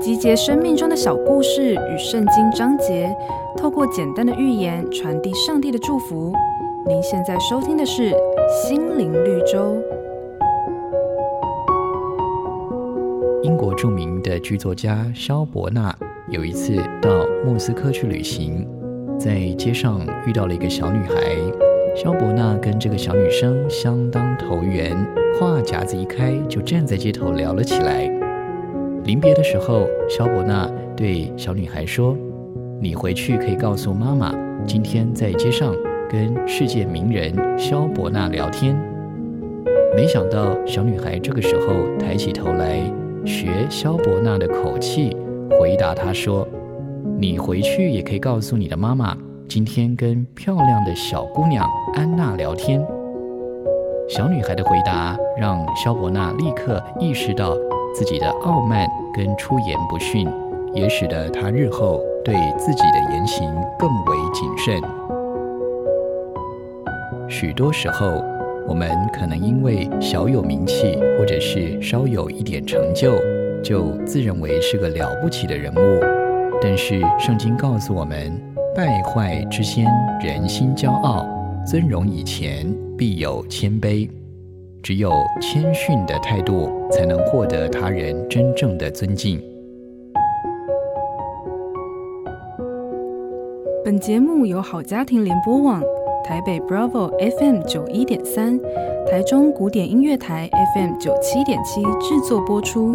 集结生命中的小故事与圣经章节，透过简单的寓言传递上帝的祝福。您现在收听的是《心灵绿洲》。英国著名的剧作家萧伯纳有一次到莫斯科去旅行，在街上遇到了一个小女孩。萧伯纳跟这个小女生相当投缘，话匣子一开，就站在街头聊了起来。临别的时候，萧伯纳对小女孩说：“你回去可以告诉妈妈，今天在街上跟世界名人萧伯纳聊天。”没想到，小女孩这个时候抬起头来，学萧伯纳的口气回答他说：“你回去也可以告诉你的妈妈，今天跟漂亮的小姑娘安娜聊天。”小女孩的回答让萧伯纳立刻意识到。自己的傲慢跟出言不逊，也使得他日后对自己的言行更为谨慎。许多时候，我们可能因为小有名气，或者是稍有一点成就，就自认为是个了不起的人物。但是圣经告诉我们，败坏之先，人心骄傲；尊荣以前，必有谦卑。只有谦逊的态度，才能获得他人真正的尊敬。本节目由好家庭联播网、台北 Bravo FM 九一点三、台中古典音乐台 FM 九七点七制作播出。